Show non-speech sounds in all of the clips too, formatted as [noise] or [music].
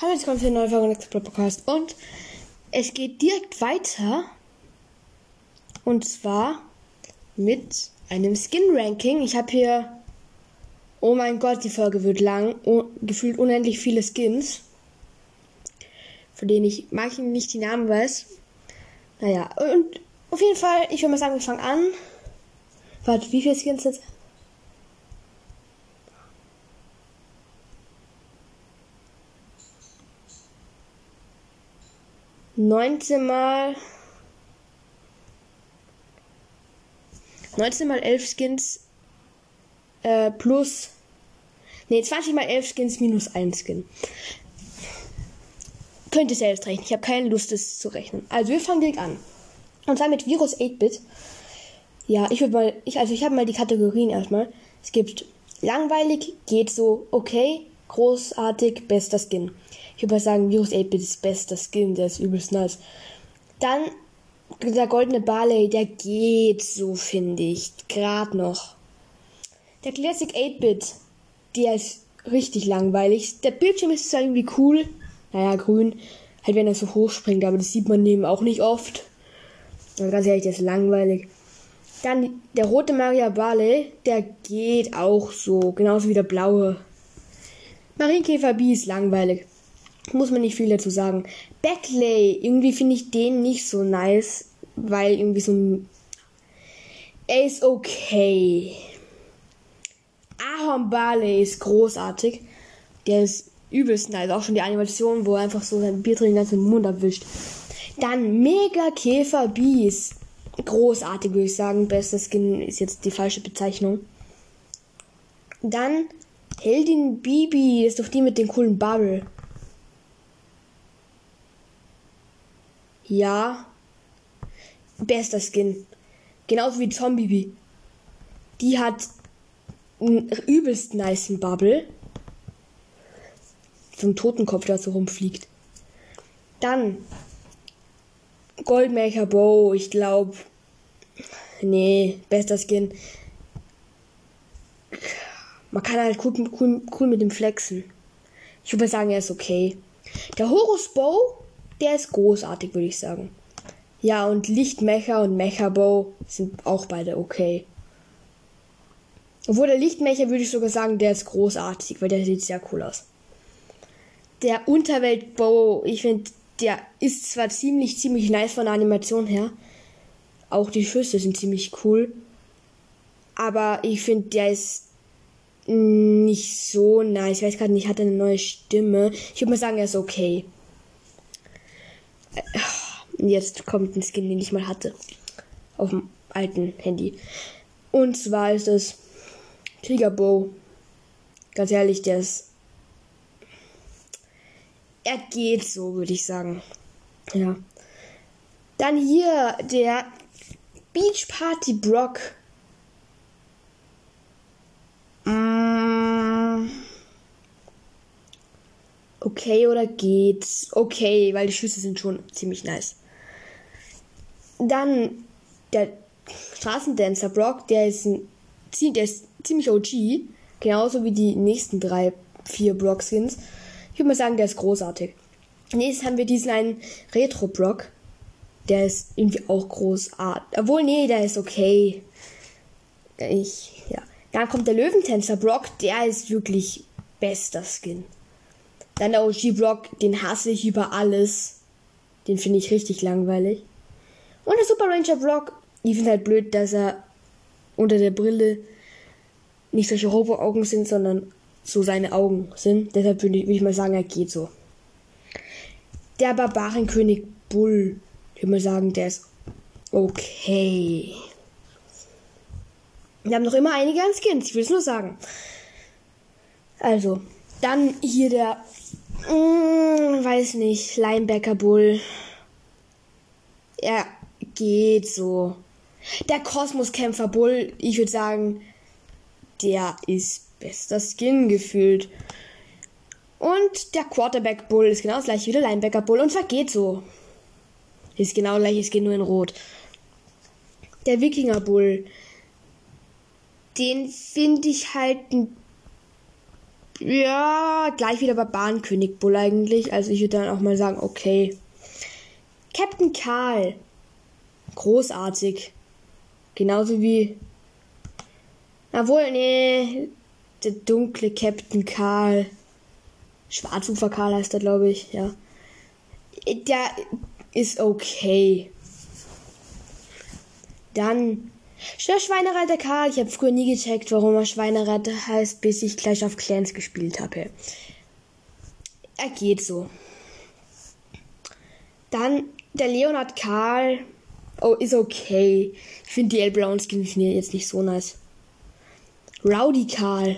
Hallo, jetzt kommt eine neue Folge Next Podcast und es geht direkt weiter und zwar mit einem Skin-Ranking. Ich habe hier, oh mein Gott, die Folge wird lang, oh, gefühlt unendlich viele Skins, von denen ich manchen nicht die Namen weiß. Naja, und auf jeden Fall, ich würde mal sagen, wir fangen an. Warte, wie viele Skins jetzt? 19 mal 19 mal 11 Skins äh, plus Ne, 20 mal 11 Skins minus 1 Skin. Könnt ihr selbst rechnen. Ich habe keine Lust, das zu rechnen. Also wir fangen direkt an. Und zwar mit Virus 8-Bit. Ja, ich würde mal, ich, also ich habe mal die Kategorien erstmal. Es gibt langweilig, geht so, okay, großartig, bester Skin. Ich würde mal sagen, Virus 8-Bit ist bester Skin, der ist übelst nice. Dann der goldene Barley, der geht so, finde ich. Gerade noch. Der Classic 8-Bit, der ist richtig langweilig. Der Bildschirm ist zwar irgendwie cool. Naja, grün. Halt, wenn er so hoch springt, aber das sieht man neben auch nicht oft. Also ganz ehrlich, der ist langweilig. Dann der rote Maria Barley, der geht auch so. Genauso wie der blaue. Marienkäfer B ist langweilig. Muss man nicht viel dazu sagen. Backlay, irgendwie finde ich den nicht so nice, weil irgendwie so ein. Er ist okay. Ahorn Barley ist großartig. Der ist übelst nice. Auch schon die Animation, wo er einfach so sein Bier drin den ganzen Mund abwischt. Dann Mega Käfer Bees. Großartig, würde ich sagen. Bester Skin ist jetzt die falsche Bezeichnung. Dann Heldin Bibi. Das ist doch die mit dem coolen Bubble. Ja. Bester Skin. Genauso wie Zombie. Die hat einen übelst nice Bubble. So ein Totenkopf, der so rumfliegt. Dann Goldmaker Bow, ich glaube. Nee, bester Skin. Man kann halt cool, cool, cool mit dem flexen. Ich würde sagen, er ist okay. Der Horus Bow der ist großartig, würde ich sagen. Ja, und Lichtmecher und Mechabow sind auch beide okay. Obwohl der Lichtmecher würde ich sogar sagen, der ist großartig, weil der sieht sehr cool aus. Der Unterweltbow, ich finde, der ist zwar ziemlich, ziemlich nice von der Animation her. Auch die Schüsse sind ziemlich cool. Aber ich finde, der ist nicht so nice. Ich weiß gerade nicht, hat er eine neue Stimme. Ich würde mal sagen, er ist okay. Jetzt kommt ein Skin, den ich mal hatte. Auf dem alten Handy. Und zwar ist es Kriegerbow. Ganz ehrlich, der ist. Er geht so, würde ich sagen. Ja. Dann hier der Beach Party Brock. Mm okay oder geht's? Okay, weil die Schüsse sind schon ziemlich nice. Dann der Straßendancer Brock, der ist, ein, der ist ziemlich OG, genauso wie die nächsten drei, vier Brock-Skins. Ich würde mal sagen, der ist großartig. Nächstes haben wir diesen einen Retro-Brock. Der ist irgendwie auch großartig. Obwohl, nee, der ist okay. Ich, ja. Dann kommt der Löwentänzer Brock. Der ist wirklich bester Skin. Dann der OG-Block, den hasse ich über alles. Den finde ich richtig langweilig. Und der Super Ranger Block, ich finde halt blöd, dass er unter der Brille nicht solche Robo-Augen sind, sondern so seine Augen sind. Deshalb würde ich, würd ich mal sagen, er geht so. Der Barbarenkönig Bull, ich würde mal sagen, der ist okay. Wir haben noch immer einige an Skins, ich will es nur sagen. Also, dann hier der Mm, weiß nicht. Linebacker Bull. Er geht so. Der Kosmoskämpfer Bull, ich würde sagen, der ist bester Skin gefühlt. Und der Quarterback Bull ist genau das gleiche wie der Linebacker Bull. Und zwar geht so. Ist genau gleich, es geht nur in Rot. Der Wikinger Bull. Den finde ich halt ein Ja, gleich wieder bei Bahnkönig Bull eigentlich. Also ich würde dann auch mal sagen, okay. Captain Karl. Großartig. Genauso wie. Obwohl, nee. Der dunkle Captain Karl. Schwarzufer Karl heißt er, glaube ich, ja. Der ist okay. Dann der Schweinereiter Karl. Ich habe früher nie gecheckt, warum er Schweinereiter heißt, bis ich gleich auf Clans gespielt habe. Er geht so. Dann der Leonard Karl. Oh, ist okay. Ich finde die L Brown Skins jetzt nicht so nice. Rowdy Karl.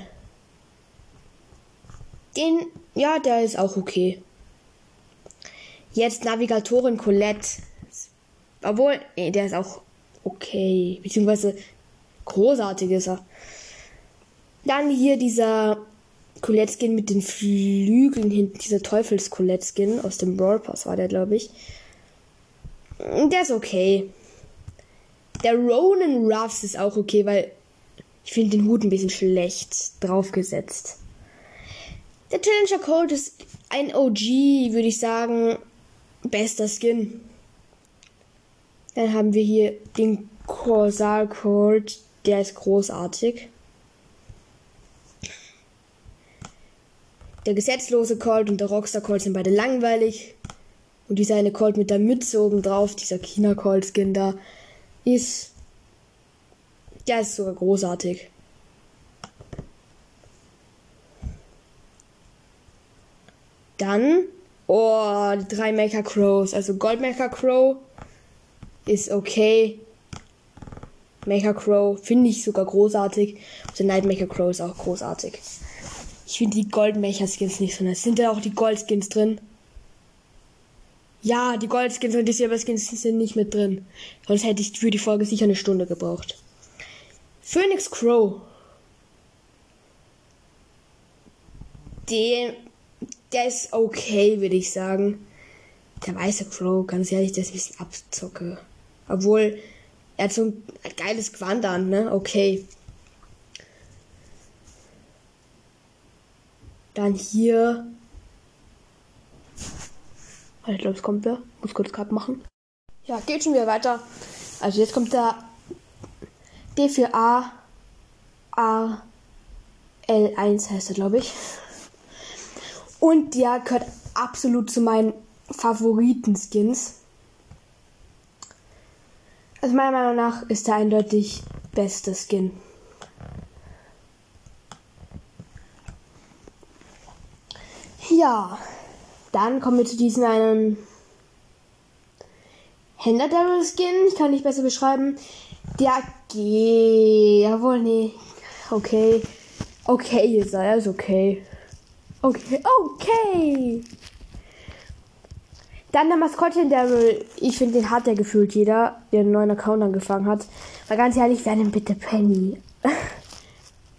Den, ja, der ist auch okay. Jetzt Navigatorin Colette. Obwohl, nee, der ist auch okay. Beziehungsweise großartig ist er. Dann hier dieser Colette-Skin mit den Flügeln hinten, dieser Teufels-Colette-Skin aus dem Brawl Pass war der, glaube ich. Der ist okay. Der Ronan Ruffs ist auch okay, weil ich finde den Hut ein bisschen schlecht draufgesetzt. Der Challenger Cold ist ein OG, würde ich sagen. Bester Skin. Dann haben wir hier den Corsal Cold. Der ist großartig. Der gesetzlose Colt und der Rockstar Colt sind beide langweilig. Und dieser eine Colt mit der Mütze oben drauf, dieser China Colt Skin da, ist. Der ist sogar großartig. Dann, oh, die drei Mecha Crows. Also Gold Mecha Crow ist okay. Mecha Crow finde ich sogar großartig. Und der Night Mecha Crow ist auch großartig. Ich finde die Gold Mecha Skins nicht so nice. Sind da auch die Gold Skins drin? Ja, die Gold Skins und die Silber Skins sind nicht mit drin. Sonst hätte ich für die Folge sicher eine Stunde gebraucht. Phoenix Crow. Den der ist okay, würde ich sagen. Der weiße Crow, ganz ehrlich, der ist ein bisschen abzocke. Obwohl, er hat so ein geiles Quant an, ne? Okay. Dann hier. Ich glaube, es kommt wer. Muss kurz Cut machen. Ja, geht schon wieder weiter. Also jetzt kommt der D4A A L1 heißt er, glaube ich. Und der gehört absolut zu meinen Favoriten-Skins. Also meiner Meinung nach ist der eindeutig beste Skin. Ja, dann kommen wir zu diesem einen Händler Daryl Skin. Ich kann nicht besser beschreiben. Der geht. Jawohl, nee. Okay. Okay er, er ist okay. Okay, okay. Dann der Maskottchen Daryl. Ich finde, den hat ja gefühlt jeder, der einen neuen Account angefangen hat. Weil ganz ehrlich, wer denn bitte Penny? [laughs]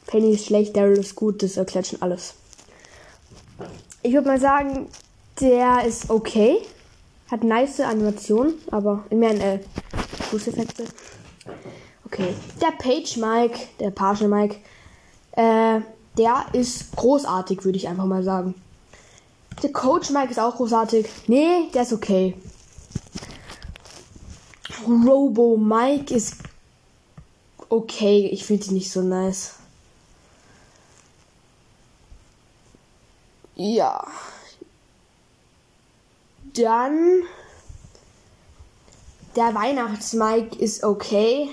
Penny ist schlecht, Daryl ist gut, das erklärt schon alles. Ich würde mal sagen, der ist okay. Hat nice Animationen, aber in mehr äh, Fußeffekte. Okay. Der Page Mike, der Partial Mike, äh, der ist großartig, würde ich einfach mal sagen. Der Coach Mike ist auch großartig. Nee, der ist okay. Robo Mike ist okay. Ich finde ihn nicht so nice. Ja. Dann der Weihnachts-Mike ist okay.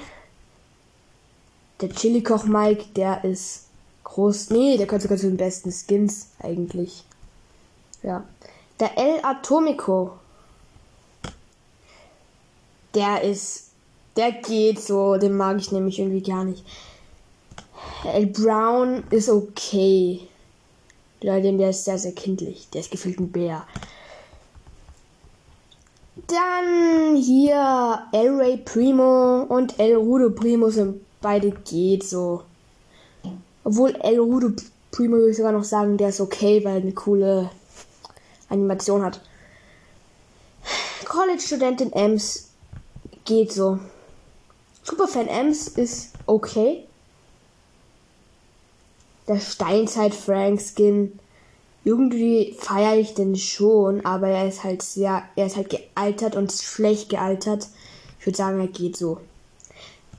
Der Chili-Koch-Mike, der ist groß. Nee, der gehört sogar zu den besten Skins eigentlich. Ja. Der El Atomico. Der ist. Der geht so. Den mag ich nämlich irgendwie gar nicht. El Brown ist okay. Leute, der ist sehr, sehr kindlich. Der ist gefühlt ein Bär. Dann hier El Ray Primo und El Rudo Primo sind beide geht so. Obwohl El Rudo Primo würde ich sogar noch sagen, der ist okay, weil eine coole Animation hat. College-Studentin Ems geht so. Superfan Ems ist okay. der Steinzeit-Frank-Skin. Irgendwie feiere ich den schon, aber er ist halt sehr, er ist halt gealtert und schlecht gealtert. Ich würde sagen, er geht so.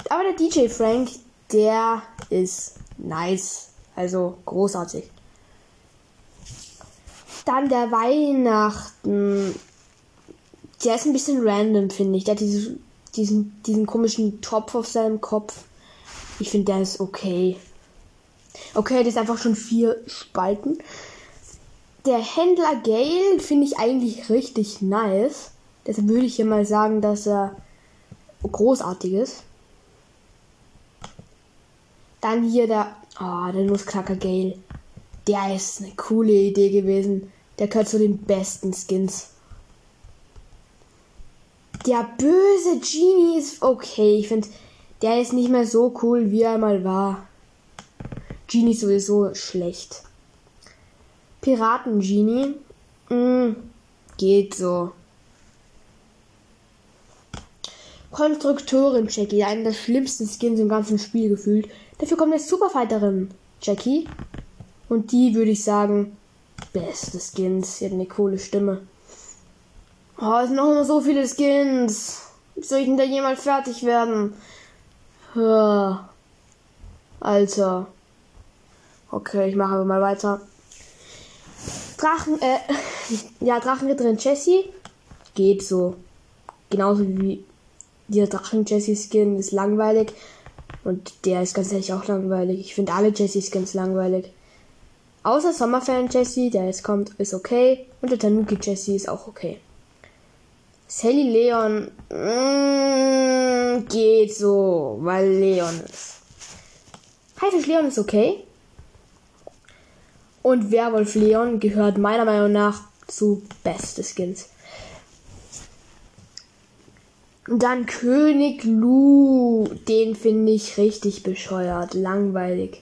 Aber der DJ Frank, der ist nice. Also großartig. Dann der Weihnachten. Der ist ein bisschen random, finde ich. Der hat diese, diesen, diesen komischen Topf auf seinem Kopf. Ich finde, der ist okay. Okay, das ist einfach schon vier Spalten. Der Händler Gale finde ich eigentlich richtig nice. Deshalb würde ich hier mal sagen, dass er großartig ist. Dann hier der, oh, der Nussknacker Gale. Der ist eine coole Idee gewesen. Der gehört zu den besten Skins. Der böse Genie ist okay. Ich finde, der ist nicht mehr so cool, wie er mal war. Genie ist sowieso schlecht. Piraten-Genie. Mm, geht so. Konstrukteurin Jackie, einer der schlimmsten Skins im ganzen Spiel gefühlt. Dafür kommt eine Superfighterin Jackie. Und die würde ich sagen, beste Skins. Sie hat eine coole Stimme. Oh, es sind noch immer so viele Skins. Soll ich denn da jemals fertig werden? Alter. Okay, ich mache aber mal weiter. Drachen, äh, [laughs] ja, Drachenritterin Jessie geht so. Genauso wie dieser Drachen Jessie Skin ist langweilig. Und der ist ganz ehrlich auch langweilig. Ich finde alle Jessie Skins langweilig. Außer Sommerfan Jessie, der jetzt kommt, ist okay. Und der Tanuki Jessie ist auch okay. Sally Leon mm, geht so, weil Leon ist. Haifisch Leon ist okay. Und Werwolf Leon gehört meiner Meinung nach zu beste Skins. Dann König Lu, den finde ich richtig bescheuert, langweilig.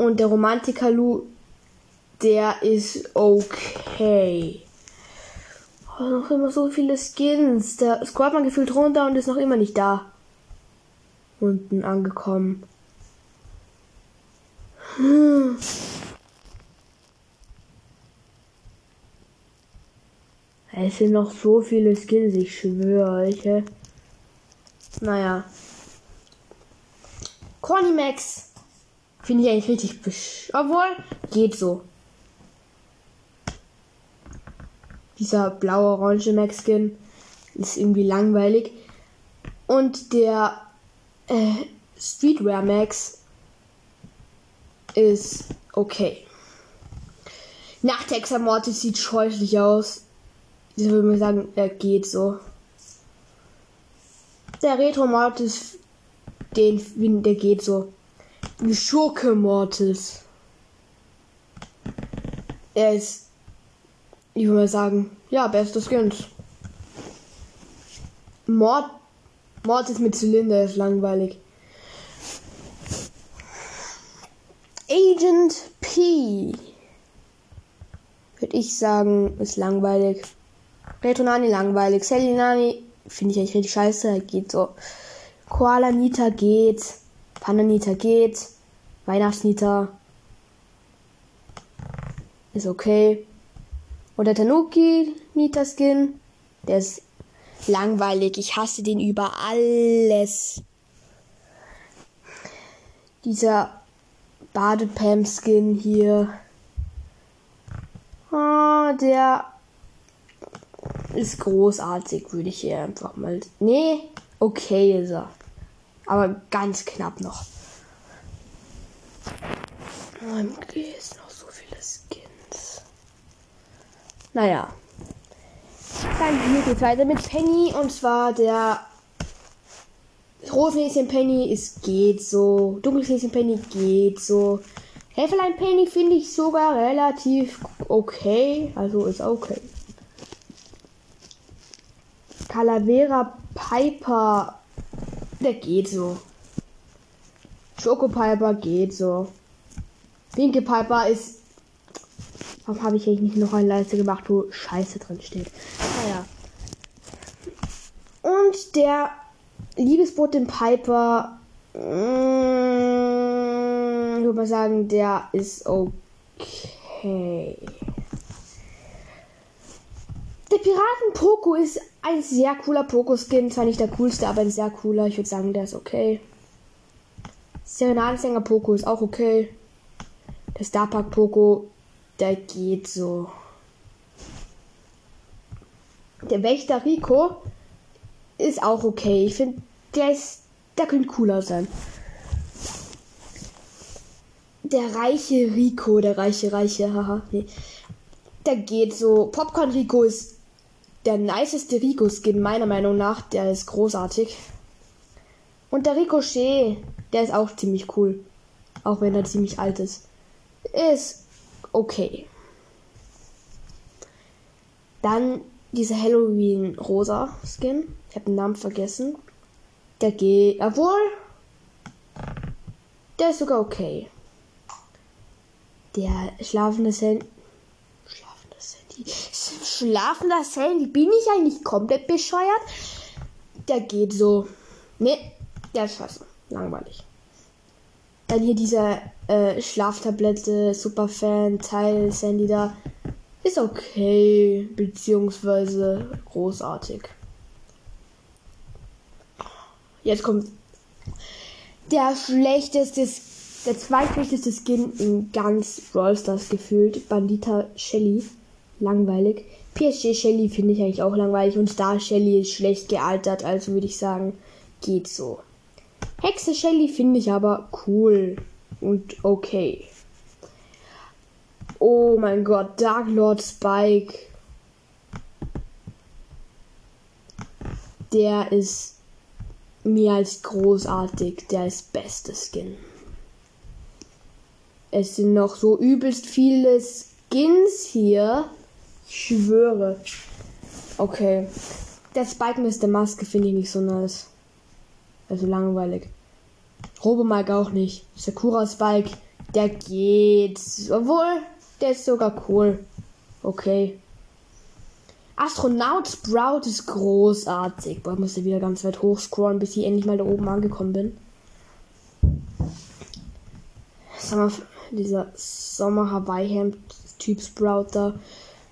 Und der Romantiker Lu, der ist okay. Oh, noch immer so viele Skins. Der scrollt man gefühlt runter und ist noch immer nicht da. Unten angekommen. Hm. Es sind noch so viele Skins, ich schwöre euch. Naja. Corny Max. Finde ich eigentlich richtig besch... Obwohl, geht so. Dieser blaue-orange Max-Skin ist irgendwie langweilig. Und der äh, Streetwear Max ist okay. Nachtexa Mortis sieht scheußlich aus. Ich würde mal sagen, er geht so. Der Retro Mortis, den, der geht so. Schurke Mortis. Er ist, ich würde mal sagen, ja, bestes Skins. Mord, Mortis mit Zylinder ist langweilig. Agent P. Würde ich sagen, ist langweilig. Retonani langweilig. Selinani finde ich eigentlich richtig scheiße. Geht so. Koala Nita geht. Panda Nita geht. Weihnachtsnita ist okay. Und der Tanuki Nita Skin, der ist langweilig. Ich hasse den über alles. Dieser Badepam-Skin hier. Oh, der ist großartig, würde ich hier einfach mal. Nee, okay ist er. Aber ganz knapp noch. OMG ist noch so viele Skins. Naja. Dann hier geht's weiter mit Penny und zwar der Rosenhäschen Penny ist geht so. Dunkelhäschen Penny geht so. Helferlein Penny finde ich sogar relativ okay. Also ist okay. Calavera Piper. Der geht so. Choco Piper geht so. Pinke Piper ist. Warum habe ich eigentlich nicht noch eine Leiste gemacht, wo Scheiße drin steht? Naja. Und der Liebesbotin Piper. Mm, würde mal sagen, der ist okay. Der Piraten Poco ist ein sehr cooler Poco-Skin. Zwar nicht der coolste, aber ein sehr cooler. Ich würde sagen, der ist okay. Serenadensänger Poco ist auch okay. Der Starpark Poco, der geht so. Der Wächter Rico ist auch okay. Ich finde, der ist, der könnte cooler sein. Der reiche Rico, der reiche, reiche, haha, nee. Der geht so. Popcorn Rico ist der niceste Rico-Skin, meiner Meinung nach. Der ist großartig. Und der Ricochet, der ist auch ziemlich cool. Auch wenn er ziemlich alt ist. Ist okay. Dann dieser Halloween-Rosa-Skin. Ich habe den Namen vergessen. Der geht. Obwohl. Der ist sogar okay. Der schlafende Sandy. Schlafender Sandy. Schlafender Sandy. Bin ich eigentlich komplett bescheuert? Der geht so. Ne, der ist scheiße. Langweilig. Dann hier dieser äh, Schlaftablette, Superfan, Teil, Sandy da. Ist okay, beziehungsweise großartig. Jetzt kommt der schlechteste, der zweitschlechteste Skin in ganz Brawl Stars gefühlt. Bandita Shelly. Langweilig. PSG Shelly finde ich eigentlich auch langweilig und Star Shelly ist schlecht gealtert, also würde ich sagen, geht so. Hexe Shelly finde ich aber cool und okay. Oh mein Gott, Dark Lord Spike. Der ist mehr als großartig. Der ist beste Skin. Es sind noch so übelst viele Skins hier. Ich schwöre. Okay. Der Spike Mr. Maske finde ich nicht so nice. Also langweilig. Robo Mike auch nicht. Sakura Spike, der geht. Obwohl, der ist sogar cool. Okay. Astronaut Sprout ist großartig. Boah, ich musste wieder ganz weit hochscrollen, bis ich endlich mal da oben angekommen bin. Sommer, dieser Sommer Hawaii Hemd Typ Sprout da.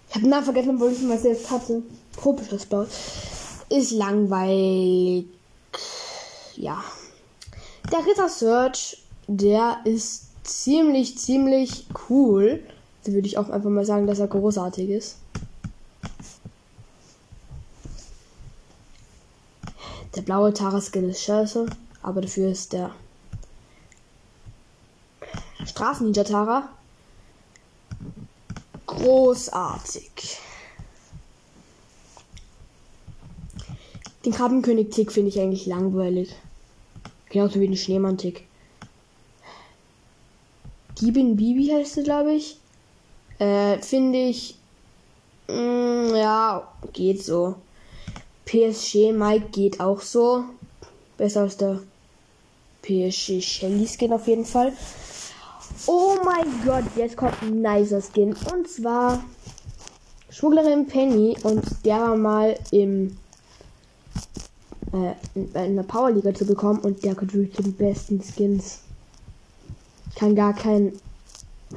Ich habe Namen vergessen, obwohl ich mal selbst hatte. Tropischer Sprout. Ist langweilig. Ja. Der Ritter Search, der ist ziemlich, ziemlich cool. Da würde ich auch einfach mal sagen, dass er großartig ist. Der blaue Tara-Skin ist scheiße, aber dafür ist der Straßen-Ninja Tara großartig. Den Krabbenkönig-Tick finde ich eigentlich langweilig. Genauso wie den Schneemann-Tick. Diebin Bibi heißt sie, glaube ich. Äh, finde ich. Mm, ja, geht so. PSG Mike geht auch so. Besser als der PSG Shelly Skin auf jeden Fall. Oh mein Gott, jetzt kommt ein nicer Skin. Und zwar Schmugglerin Penny. Und der war mal im äh, in, in der Powerliga zu bekommen. Und der gehört wirklich zu den besten Skins. Ich kann gar kein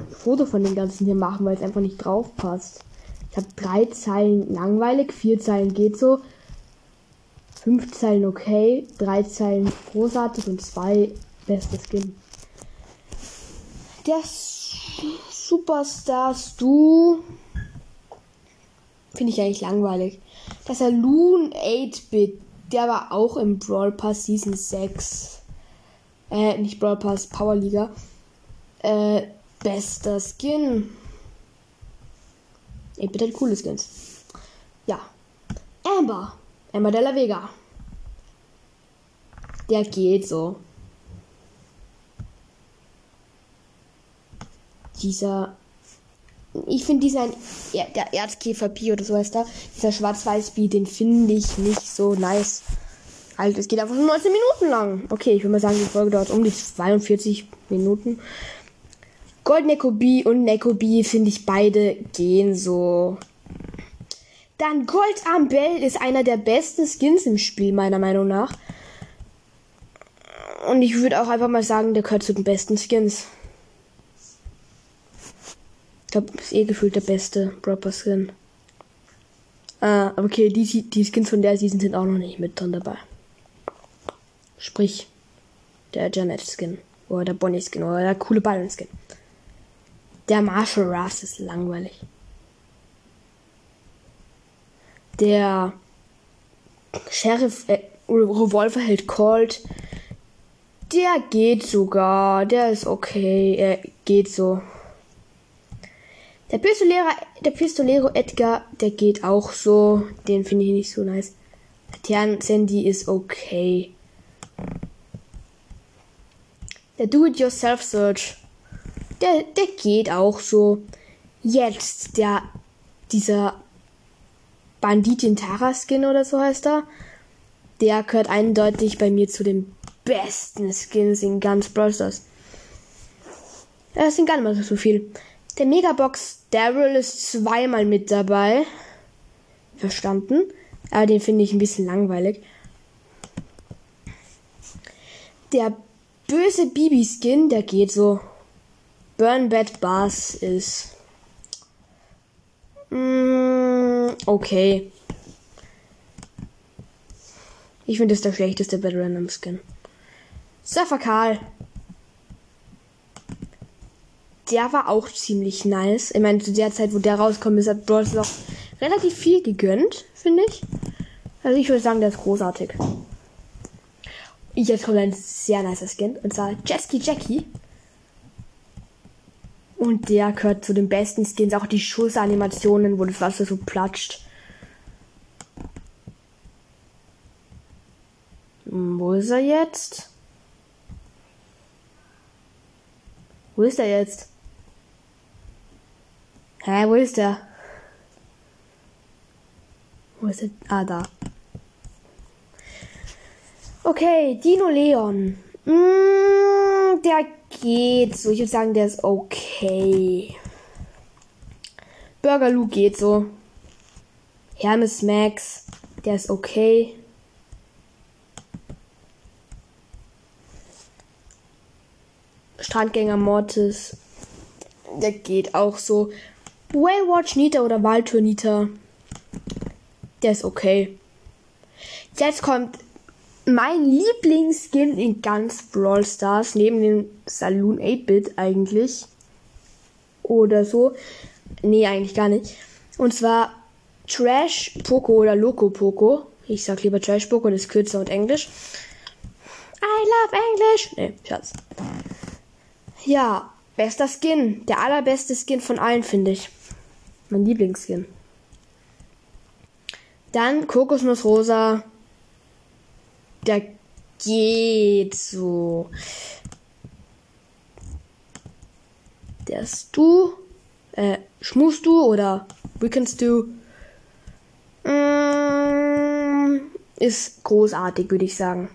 Foto von dem Ganzen hier machen, weil es einfach nicht drauf passt. Ich habe drei Zeilen langweilig, vier Zeilen geht so, fünf Zeilen okay, drei Zeilen großartig und zwei beste Skin. Der Superstars du finde ich eigentlich langweilig. Der Loon 8-Bit, der war auch im Brawl Pass Season 6. Äh, nicht Brawl Pass, Power Liga. Äh, bester Skin. Ey, bitte halt coole Skins. Ja. Amber. Amber de la Vega. Der geht so. Dieser. Ich finde dieser. Ja, der Erzkäfer Pi oder so heißt er. Dieser Schwarz-Weiß-Bi, den finde ich nicht so nice. Halt, es geht einfach nur 19 Minuten lang. Okay, ich würde mal sagen, die Folge dauert um die 42 Minuten. Gold Nekobi und Nekobi finde ich beide gehen so. Dann Gold Ambell ist einer der besten Skins im Spiel, meiner Meinung nach. Und ich würde auch einfach mal sagen, der gehört zu den besten Skins. Ich glaube, ist eh gefühlt der beste Proper Skin. Ah, okay, die, die Skins von der Season sind auch noch nicht mit drin dabei. Sprich, der Janet Skin. Oder der Bonnie Skin. Oder der coole Byron Skin. Der Marshall Russ ist langweilig. Der Sheriff äh, Revolverheld Colt. Der geht sogar. Der ist okay. Er geht so. Der Pistolero, der Pistolero Edgar, der geht auch so. Den finde ich nicht so nice. Der Sandy ist okay. Der Do-It-Yourself-Search, der, der geht auch so. Jetzt, der, dieser Banditin Tara Skin oder so heißt er, der gehört eindeutig bei mir zu den besten Skins in ganz Brawl. Das sind gar nicht mal so viel. Der Megabox Daryl ist zweimal mit dabei. Verstanden. Aber den finde ich ein bisschen langweilig. Der böse Bibi-Skin, der geht so. Burn Bad Bass ist. Mm, okay. Ich finde das der schlechteste Bad Random Skin. Surfer Karl. Der war auch ziemlich nice. Ich meine, zu der Zeit, wo der rauskommt, ist hat Bros noch relativ viel gegönnt, finde ich. Also ich würde sagen, der ist großartig. Jetzt kommt ein sehr nicer Skin. Und zwar Jetski Jackie. Und der gehört zu den besten Skins. Auch die Schussanimationen, wo das Wasser so platscht. Hm, wo ist er jetzt? Wo ist er jetzt? Hä, wo ist er? Wo ist er? Ah, da. Okay, Dino Leon. Mm, der geht so. Ich würde sagen, der ist okay. Burger Lou geht so. Hermes Max, der ist okay. Strandgänger Mortis, der geht auch so. Waywatch Nita oder Waltour Nita, der ist okay. Jetzt kommt mein Lieblingsskin in ganz Brawl Stars, neben dem Saloon 8-Bit eigentlich. Oder so. Nee, eigentlich gar nicht. Und zwar Trash Poco oder Loco Poco. Ich sag lieber Trash Poco, das ist kürzer und Englisch. I love English. Nee, Schatz. Ja, bester Skin. Der allerbeste Skin von allen, finde ich. Mein Lieblingsskin. Dann Kokosnuss Rosa der geht so. Der Stu, äh, schmust du oder Weekend Stew, mm, ist großartig, würde ich sagen.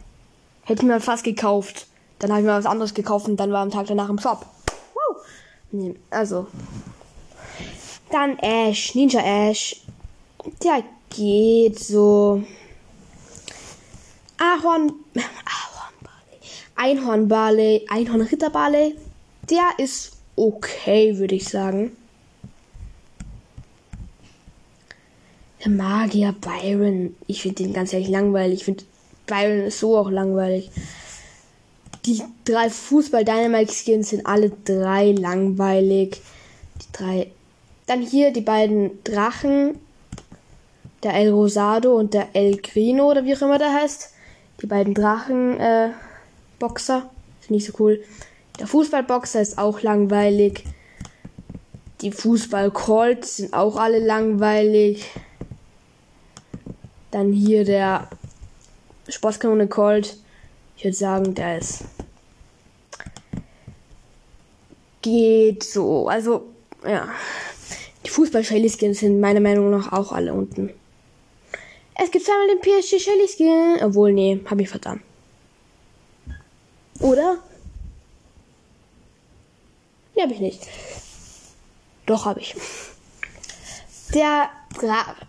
Hätte ich mir fast gekauft. Dann habe ich mir was anderes gekauft und dann war am Tag danach im Shop. Wow. Also. Dann Ash, Ninja Ash. Der geht so. Ahorn, Einhornbarley, Einhornritterbarley, der ist okay, würde ich sagen. Der Magier Byron, ich finde den ganz ehrlich langweilig. Ich finde Byron ist so auch langweilig. Die drei Fußball Dynamite Skins sind alle drei langweilig. Die drei. Dann hier die beiden Drachen. Der El Rosado und der El Grino oder wie auch immer der heißt. Die beiden Drachen-Boxer äh, sind nicht so cool. Der Fußballboxer ist auch langweilig. Die Fußball-Colts sind auch alle langweilig. Dann hier der Sportskanone Colt. Ich würde sagen, der ist. Geht so. Also, ja. Die Fußball-Shelly-Skins sind meiner Meinung nach auch alle unten. Es gibt zweimal den PSG Shelly Skin. Obwohl, nee, hab ich verdammt. Oder? Nee, hab ich nicht. Doch, hab ich. Der,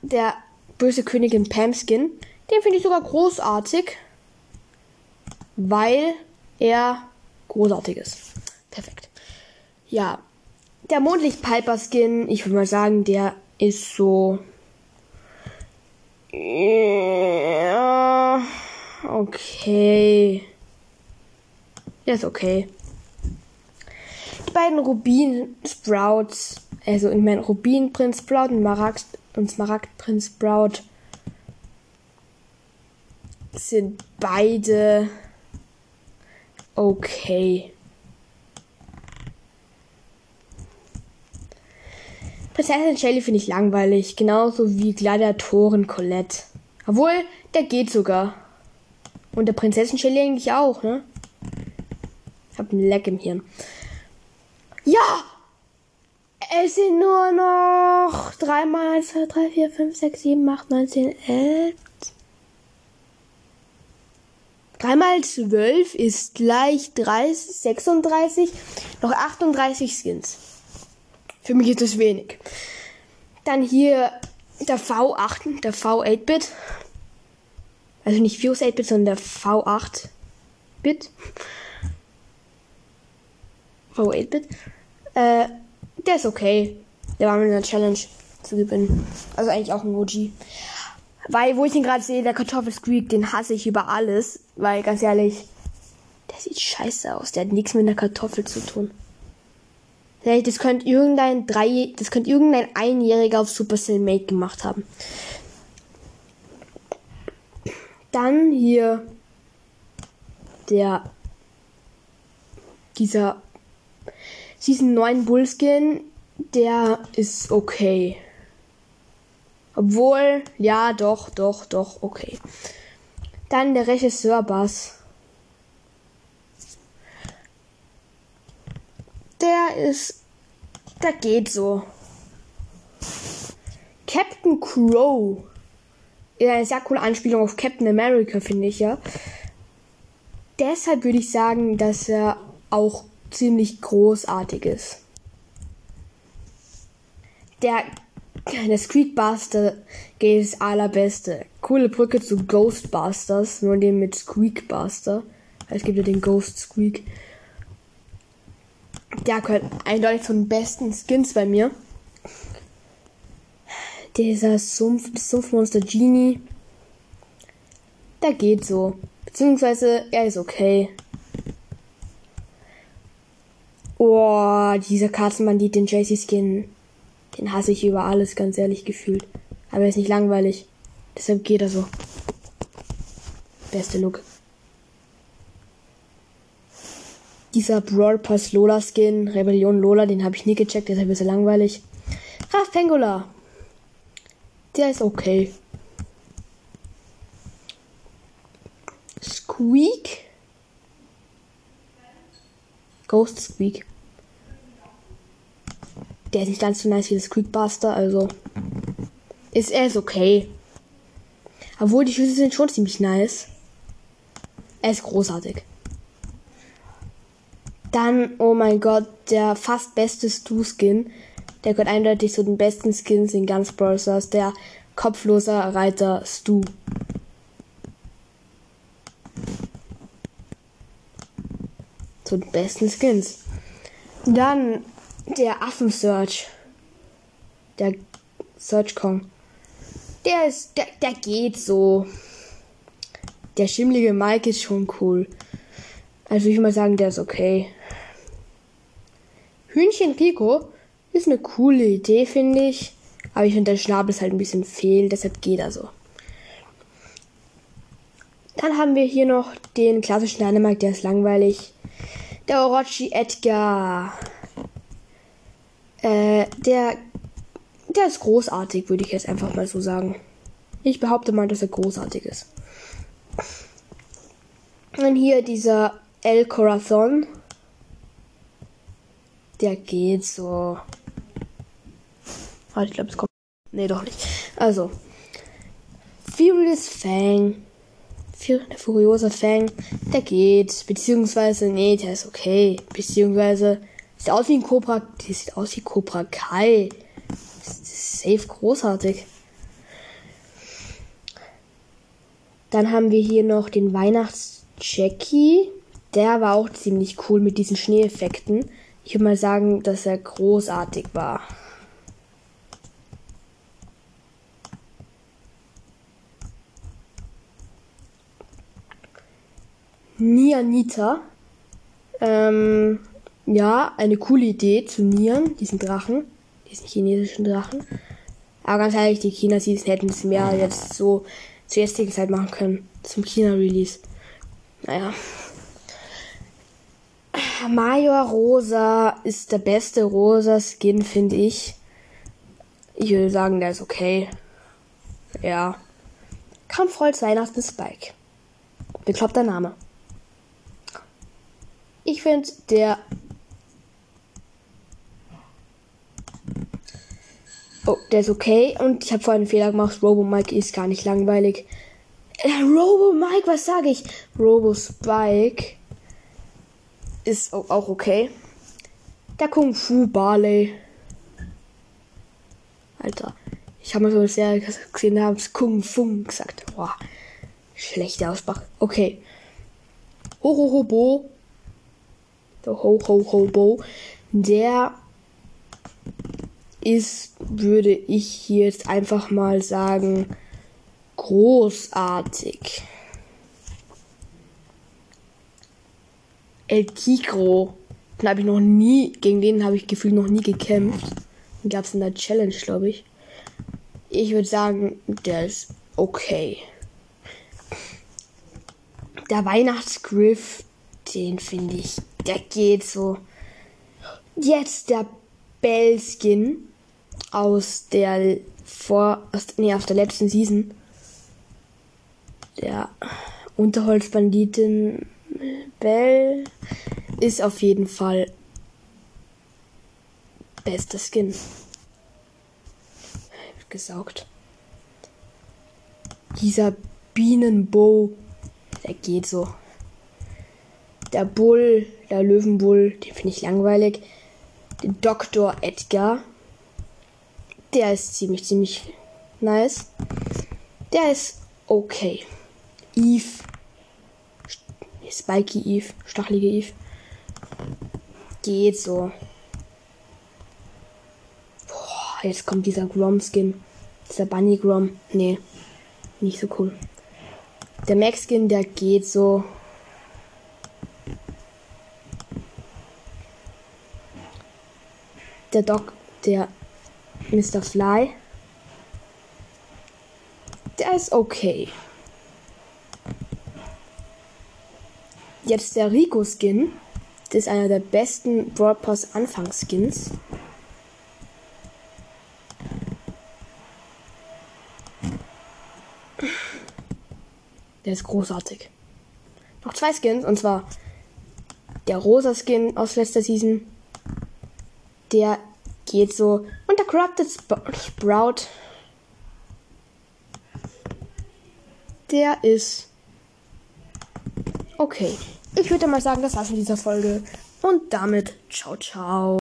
der böse Königin Pam Skin, den finde ich sogar großartig. Weil er großartig ist. Perfekt. Ja. Der Mondlicht Piper Skin, ich würde mal sagen, der ist so. Ja, okay. Der ist okay. Die beiden Rubin Sprouts, also in meinen Rubin Prinz Sprout und Maragd und Smaragd Prinz Sprout sind beide okay. Prinzessin Shelly finde ich langweilig, genauso wie Gladiatoren Colette. Obwohl, der geht sogar. Und der Prinzessin Shelly eigentlich auch, ne? Ich hab einen Leck im Hirn. Ja! Es sind nur noch 3 mal 2, 3, 4, 5, 6, 7, 8, 9, 10, 11. 3 mal 12 ist gleich 30, 36, noch 38 Skins. Für mich ist das wenig. Dann hier der V8, der V8-Bit. Also nicht Fuse 8-Bit, sondern der V8-Bit. V8-Bit. Äh, der ist okay. Der war mit einer Challenge zu gewinnen. Also eigentlich auch ein OG. Weil, wo ich ihn gerade sehe, der Kartoffelsqueak, den hasse ich über alles. Weil, ganz ehrlich, der sieht scheiße aus. Der hat nichts mit einer Kartoffel zu tun. Das könnte irgendein drei, das könnte irgendein Einjähriger auf Supercell Mate gemacht haben. Dann hier der dieser Season 9 Bullskin, der ist okay. Obwohl, ja, doch, doch, doch, okay. Dann der Regisseur Bass. Der ist. Der geht so. Captain Crow. Ja, eine sehr coole Anspielung auf Captain America, finde ich ja. Deshalb würde ich sagen, dass er auch ziemlich großartig ist. Der, der Squeakbuster geht das allerbeste. Coole Brücke zu Ghostbusters, nur den mit Squeakbuster. Es gibt ja den Ghost Squeak. Der gehört eindeutig zu den besten Skins bei mir. Dieser Sumpf, Sumpfmonster Genie. Der geht so. Beziehungsweise, er ist okay. Oh, dieser Katzenbandit, den JC-Skin. Den hasse ich über alles, ganz ehrlich gefühlt. Aber er ist nicht langweilig. Deshalb geht er so. Beste Look. Dieser Brawl Pass Lola Skin, Rebellion Lola, den habe ich nie gecheckt, deshalb ist er langweilig. Raf Pengula. Der ist okay. Squeak. Ghost Squeak. Der ist nicht ganz so nice wie das Squeakbuster, also ist er ist okay. Obwohl die Schüsse sind schon ziemlich nice. Er ist großartig. Dann, oh mein Gott, der fast beste Stu-Skin. Der gehört eindeutig zu den besten Skins in ganz Brawl. Der kopfloser Reiter Stu. Zu den besten Skins. Dann der Affen-Search. Der Search Kong. Der ist, der, der geht so. Der schimmlige Mike ist schon cool. Also ich würde mal sagen, der ist okay. Hühnchen Rico ist eine coole Idee, finde ich. Aber ich finde, der Schnabel ist halt ein bisschen fehl, deshalb geht er so. Dann haben wir hier noch den klassischen Dynamite, der ist langweilig. Der Orochi Edgar. Äh, der, der ist großartig, würde ich jetzt einfach mal so sagen. Ich behaupte mal, dass er großartig ist. Dann hier dieser El Corazon. Der geht so. Warte, ich glaube, es kommt. Nee, doch nicht. Also. Furious Fang. Der furiose Fang. Der geht. Beziehungsweise, nee, der ist okay. Beziehungsweise. Sieht aus wie ein Cobra. Der sieht aus wie Cobra Kai. Das ist safe großartig. Dann haben wir hier noch den Weihnachts-Jackie. Der war auch ziemlich cool mit diesen Schneeeffekten. Ich würde mal sagen, dass er großartig war. Nianita. Ähm, ja, eine coole Idee zu Nian, diesen Drachen, diesen chinesischen Drachen. Aber ganz ehrlich, die China-Season hätten es mehr jetzt so zur jetzigen Zeit machen können. Zum China-Release. Naja. Major Rosa ist der beste Rosa-Skin, finde ich. Ich würde sagen, der ist okay. Ja. Kampfholz Weihnachten Spike. Bekloppter Name. Ich finde, der. Oh, der ist okay. Und ich habe vorhin einen Fehler gemacht. Robo Mike ist gar nicht langweilig. Äh, Robo Mike, was sage ich? Robo Spike ist auch okay. Der Kung Fu Barley. Alter. Ich habe mal so sehr gesehen, habe Kung Fu gesagt. Boah. Schlechter Aussprache. Okay. Ho, der Ho Ho Ho Bo, der ist, würde ich jetzt einfach mal sagen, großartig. El Tigro, den habe ich noch nie, gegen den habe ich gefühlt noch nie gekämpft. Den gab es in der Challenge, glaube ich. Ich würde sagen, der ist okay. Der Weihnachtsgriff, den finde ich der geht so. Jetzt der Bell-Skin aus der vor, aus, nee, aus der letzten Season. Der Unterholzbanditin Bell ist auf jeden Fall bester Skin. Gesaugt. Dieser Bienenbow, der geht so. Der Bull, der Löwenbull, den finde ich langweilig. Der Dr. Edgar, der ist ziemlich, ziemlich nice. Der ist okay. Eve, Spiky Eve, stachelige Eve, geht so. Boah, jetzt kommt dieser Grom-Skin. Dieser Bunny Grom. Nee, nicht so cool. Der Max-Skin, der geht so. der Doc, der Mr. Fly, der ist okay. Jetzt der Rico Skin. Das ist einer der besten Broad Pass Anfangsskins. Der ist großartig. Noch zwei Skins und zwar der rosa Skin aus letzter Season der geht so. Und der Corrupted Sprout. Der ist okay. Ich würde mal sagen, das war's mit dieser Folge. Und damit ciao, ciao.